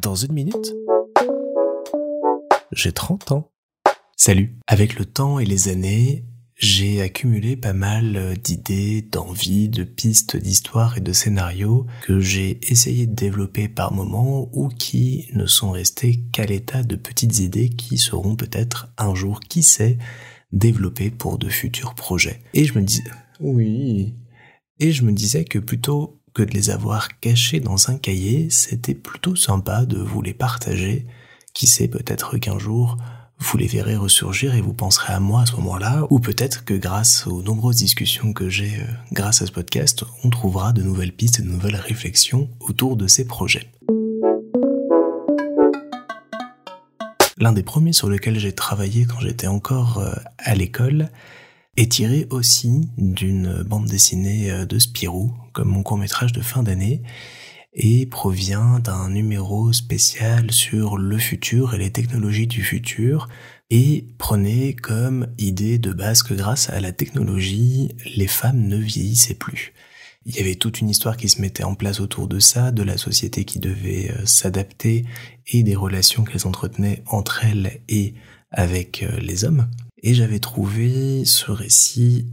Dans une minute, j'ai 30 ans. Salut. Avec le temps et les années, j'ai accumulé pas mal d'idées, d'envies, de pistes d'histoires et de scénarios que j'ai essayé de développer par moments ou qui ne sont restés qu'à l'état de petites idées qui seront peut-être un jour, qui sait, développées pour de futurs projets. Et je me disais, oui. Et je me disais que plutôt que de les avoir cachés dans un cahier, c'était plutôt sympa de vous les partager. Qui sait, peut-être qu'un jour, vous les verrez ressurgir et vous penserez à moi à ce moment-là, ou peut-être que grâce aux nombreuses discussions que j'ai euh, grâce à ce podcast, on trouvera de nouvelles pistes et de nouvelles réflexions autour de ces projets. L'un des premiers sur lesquels j'ai travaillé quand j'étais encore euh, à l'école est tiré aussi d'une bande dessinée euh, de Spirou, comme mon court métrage de fin d'année, et provient d'un numéro spécial sur le futur et les technologies du futur et prenait comme idée de base que grâce à la technologie, les femmes ne vieillissaient plus. Il y avait toute une histoire qui se mettait en place autour de ça, de la société qui devait euh, s'adapter et des relations qu'elles entretenaient entre elles et avec euh, les hommes. Et j'avais trouvé ce récit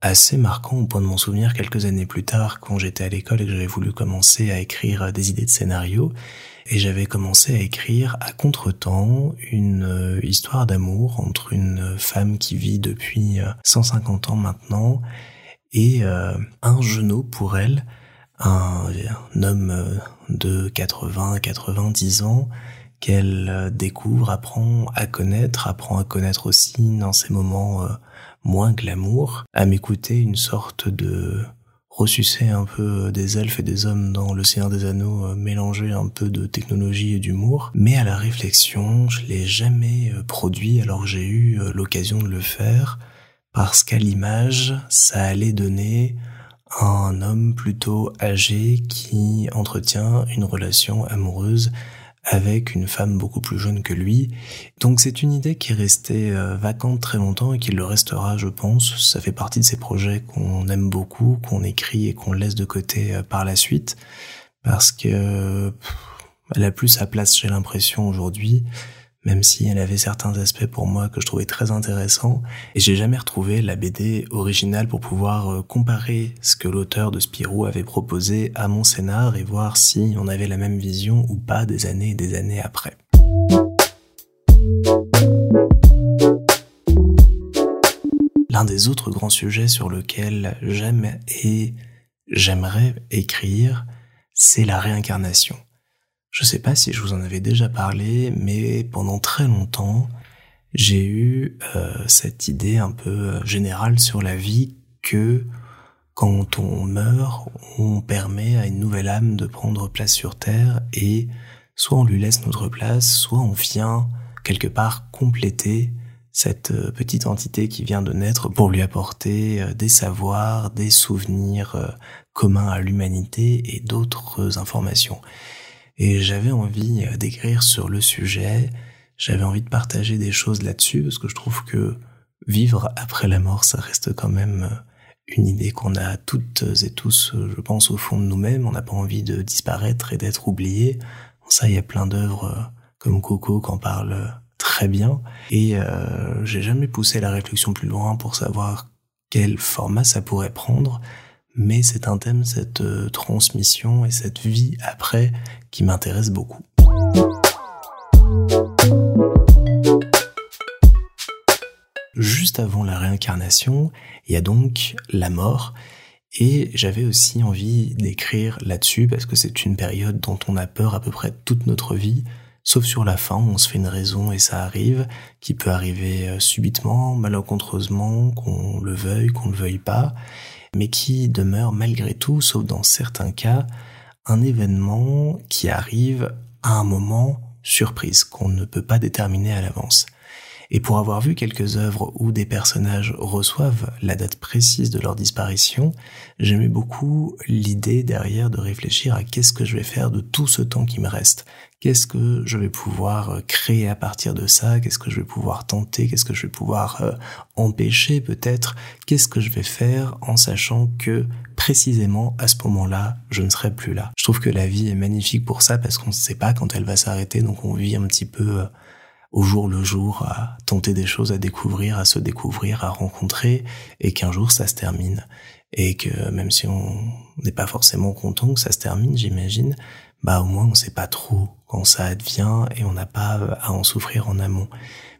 assez marquant au point de m'en souvenir quelques années plus tard quand j'étais à l'école et que j'avais voulu commencer à écrire des idées de scénario. Et j'avais commencé à écrire à contretemps une euh, histoire d'amour entre une femme qui vit depuis 150 euh, ans maintenant et euh, un genou pour elle, un, un homme de 80 90 ans qu'elle découvre, apprend à connaître, apprend à connaître aussi dans ces moments moins glamour, à m'écouter une sorte de ressucer un peu des elfes et des hommes dans le Seigneur des Anneaux, euh, mélanger un peu de technologie et d'humour. Mais à la réflexion, je l'ai jamais euh, produit alors que j'ai eu euh, l'occasion de le faire, parce qu'à l'image, ça allait donner un homme plutôt âgé qui entretient une relation amoureuse avec une femme beaucoup plus jeune que lui. Donc c'est une idée qui est restée euh, vacante très longtemps et qui le restera, je pense. Ça fait partie de ces projets qu'on aime beaucoup, qu'on écrit et qu'on laisse de côté euh, par la suite, parce que elle a plus sa place, j'ai l'impression aujourd'hui même si elle avait certains aspects pour moi que je trouvais très intéressants, et j'ai jamais retrouvé la BD originale pour pouvoir euh, comparer ce que l'auteur de Spirou avait proposé à mon scénar et voir si on avait la même vision ou pas des années et des années après. L'un des autres grands sujets sur lequel j'aime et j'aimerais écrire, c'est la réincarnation. Je sais pas si je vous en avais déjà parlé, mais pendant très longtemps, j'ai eu euh, cette idée un peu euh, générale sur la vie que quand on meurt, on permet à une nouvelle âme de prendre place sur Terre et soit on lui laisse notre place, soit on vient quelque part compléter cette euh, petite entité qui vient de naître pour lui apporter des savoirs, des souvenirs communs à l'humanité et d'autres informations. Et j'avais envie euh, d'écrire sur le sujet, j'avais envie de partager des choses là-dessus, parce que je trouve que vivre après la mort, ça reste quand même euh, une idée qu'on a toutes et tous, euh, je pense, au fond de nous-mêmes. On n'a pas envie de disparaître et d'être oublié. Ça, il y a plein d'œuvres comme Coco qui en parlent très bien. Et euh, j'ai jamais poussé la réflexion plus loin pour savoir quel format ça pourrait prendre mais c'est un thème, cette euh, transmission et cette vie après qui m'intéresse beaucoup. Juste avant la réincarnation, il y a donc la mort, et j'avais aussi envie d'écrire là-dessus parce que c'est une période dont on a peur à peu près toute notre vie, sauf sur la fin on se fait une raison et ça arrive, qui peut arriver euh, subitement, malencontreusement, qu'on le veuille, qu'on ne le veuille pas mais qui demeure malgré tout, sauf dans certains cas, un événement qui arrive à un moment surprise qu'on ne peut pas déterminer à l'avance. Et pour avoir vu quelques œuvres où des personnages reçoivent la date précise de leur disparition, j'aimais beaucoup l'idée derrière de réfléchir à qu'est-ce que je vais faire de tout ce temps qui me reste. Qu'est-ce que je vais pouvoir créer à partir de ça? Qu'est-ce que je vais pouvoir tenter? Qu'est-ce que je vais pouvoir euh, empêcher peut-être? Qu'est-ce que je vais faire en sachant que précisément à ce moment-là, je ne serai plus là? Je trouve que la vie est magnifique pour ça parce qu'on ne sait pas quand elle va s'arrêter, donc on vit un petit peu euh, au jour le jour à tenter des choses, à découvrir, à se découvrir, à rencontrer, et qu'un jour ça se termine. Et que même si on n'est pas forcément content que ça se termine, j'imagine, bah au moins on sait pas trop quand ça advient et on n'a pas à en souffrir en amont.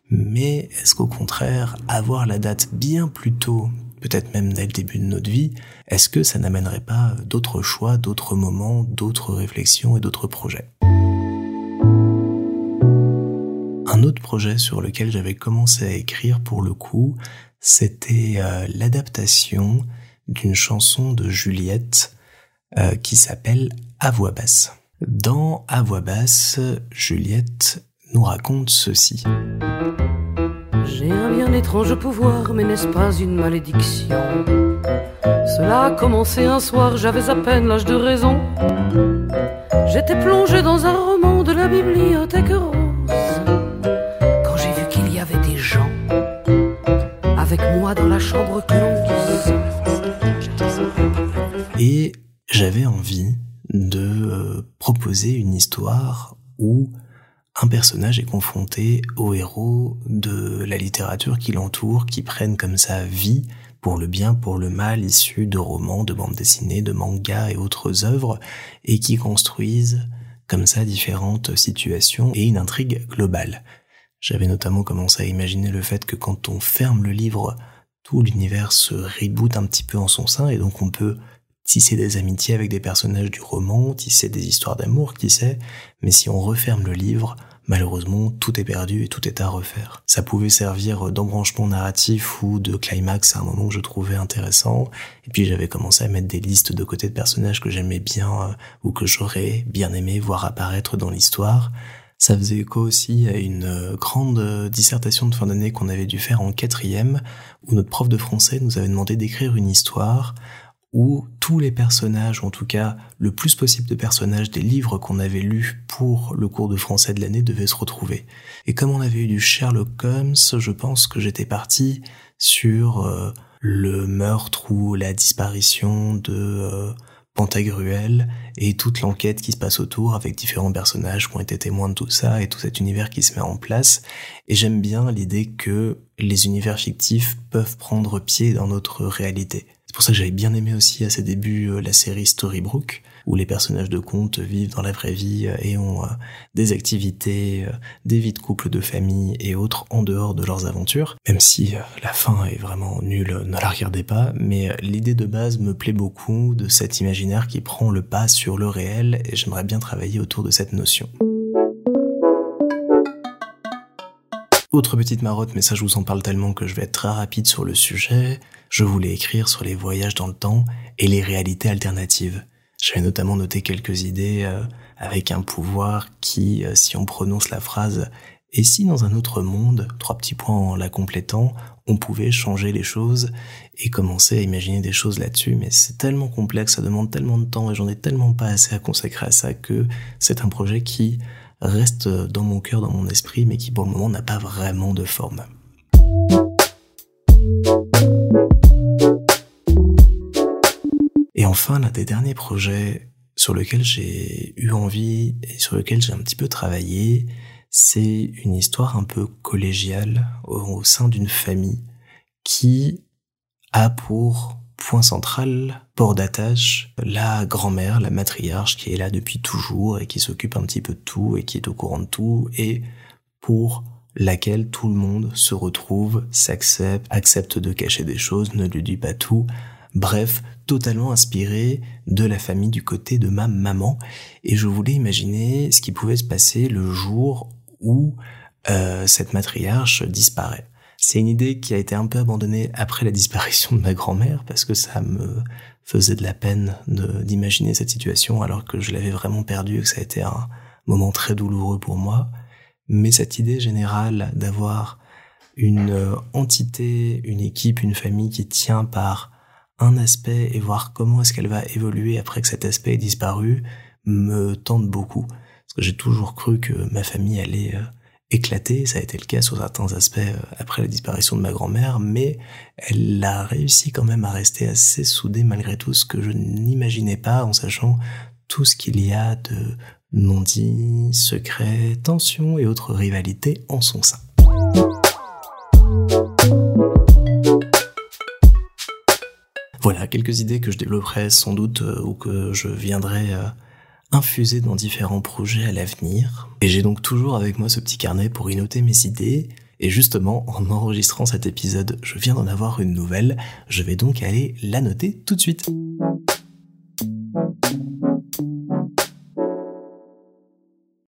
Mais est-ce qu'au contraire, avoir la date bien plus tôt, peut-être même dès le début de notre vie, est-ce que ça n'amènerait pas d'autres choix, d'autres moments, d'autres réflexions et d'autres projets? Un autre projet sur lequel j'avais commencé à écrire pour le coup, c'était euh, l'adaptation d'une chanson de Juliette euh, qui s'appelle À voix basse. Dans À voix basse, Juliette nous raconte ceci. J'ai un bien étrange pouvoir, mais n'est-ce pas une malédiction? Cela a commencé un soir, j'avais à peine l'âge de raison. J'étais plongé dans un roman de la bibliothèque rose la chambre close. Et j'avais envie de euh, proposer une histoire où un personnage est confronté aux héros de la littérature qui l'entoure, qui prennent comme sa vie pour le bien, pour le mal, issus de romans, de bandes dessinées, de mangas et autres œuvres, et qui construisent comme ça différentes situations et une intrigue globale. J'avais notamment commencé à imaginer le fait que quand on ferme le livre tout l'univers se reboot un petit peu en son sein et donc on peut tisser des amitiés avec des personnages du roman, tisser des histoires d'amour, qui sait, mais si on referme le livre, malheureusement, tout est perdu et tout est à refaire. Ça pouvait servir d'embranchement narratif ou de climax à un moment que je trouvais intéressant, et puis j'avais commencé à mettre des listes de côté de personnages que j'aimais bien euh, ou que j'aurais bien aimé voir apparaître dans l'histoire, ça faisait écho aussi à une euh, grande euh, dissertation de fin d'année qu'on avait dû faire en quatrième, où notre prof de français nous avait demandé d'écrire une histoire où tous les personnages, en tout cas le plus possible de personnages des livres qu'on avait lus pour le cours de français de l'année devaient se retrouver. Et comme on avait eu du Sherlock Holmes, je pense que j'étais parti sur euh, le meurtre ou la disparition de Pantagruel et toute l'enquête qui se passe autour avec différents personnages qui ont été témoins de tout ça et tout cet univers qui se met en place. Et j'aime bien l'idée que les univers fictifs peuvent prendre pied dans notre réalité. Pour ça que j'avais bien aimé aussi à ses débuts euh, la série Storybrooke, où les personnages de contes vivent dans la vraie vie euh, et ont euh, des activités, des vies de couple, de famille et autres en dehors de leurs aventures. Même si la fin est vraiment nulle, ne la regardez pas, mais l'idée de base me plaît beaucoup de cet imaginaire qui prend le pas sur le réel et j'aimerais bien travailler autour de cette notion. Autre petite marotte, mais ça je vous en parle tellement que je vais être très rapide sur le sujet, je voulais écrire sur les voyages dans le temps et les réalités alternatives. J'avais notamment noté quelques idées euh, avec un pouvoir qui, euh, si on prononce la phrase et si dans un autre monde, trois petits points en la complétant, on pouvait changer les choses et commencer à imaginer des choses là-dessus, mais c'est tellement complexe, ça demande tellement de temps et j'en ai tellement pas assez à consacrer à ça que c'est un projet qui reste dans mon cœur, dans mon esprit, mais qui pour le moment n'a pas vraiment de forme. Et enfin, l'un des derniers projets sur lequel j'ai eu envie et sur lequel j'ai un petit peu travaillé, c'est une histoire un peu collégiale au, sein d'une famille qui a pour point central, port d'attache, la grand-mère, la matriarche qui est là depuis toujours et qui s'occupe un petit peu de tout et qui est au courant de tout et pour laquelle tout le monde se retrouve, s'accepte, accepte de cacher des choses, ne lui dit pas tout, Bref, totalement inspiré de la famille du côté de ma maman. Et je voulais imaginer ce qui pouvait se passer le jour où euh, cette matriarche disparaît. C'est une idée qui a été un peu abandonnée après la disparition de ma grand-mère parce que ça me faisait de la peine d'imaginer cette situation alors que je l'avais vraiment perdue et que ça a été un moment très douloureux pour moi. Mais cette idée générale d'avoir une euh, entité, une équipe, une famille qui tient par un aspect et voir comment est-ce qu'elle va évoluer après que cet aspect ait disparu me tente beaucoup. Parce que j'ai toujours cru que ma famille allait éclater, ça a été le cas sur certains aspects euh, après la disparition de ma grand-mère, mais elle a réussi quand même à rester assez soudée malgré tout ce que je n'imaginais pas en sachant tout ce qu'il y a de non-dits, secrets, tensions et autres rivalités en son sein. Voilà quelques idées que je développerai sans doute euh, ou que je viendrai euh, infuser dans différents projets à l'avenir. Et j'ai donc toujours avec moi ce petit carnet pour y noter mes idées. Et justement, en enregistrant cet épisode, je viens d'en avoir une nouvelle. Je vais donc aller la noter tout de suite.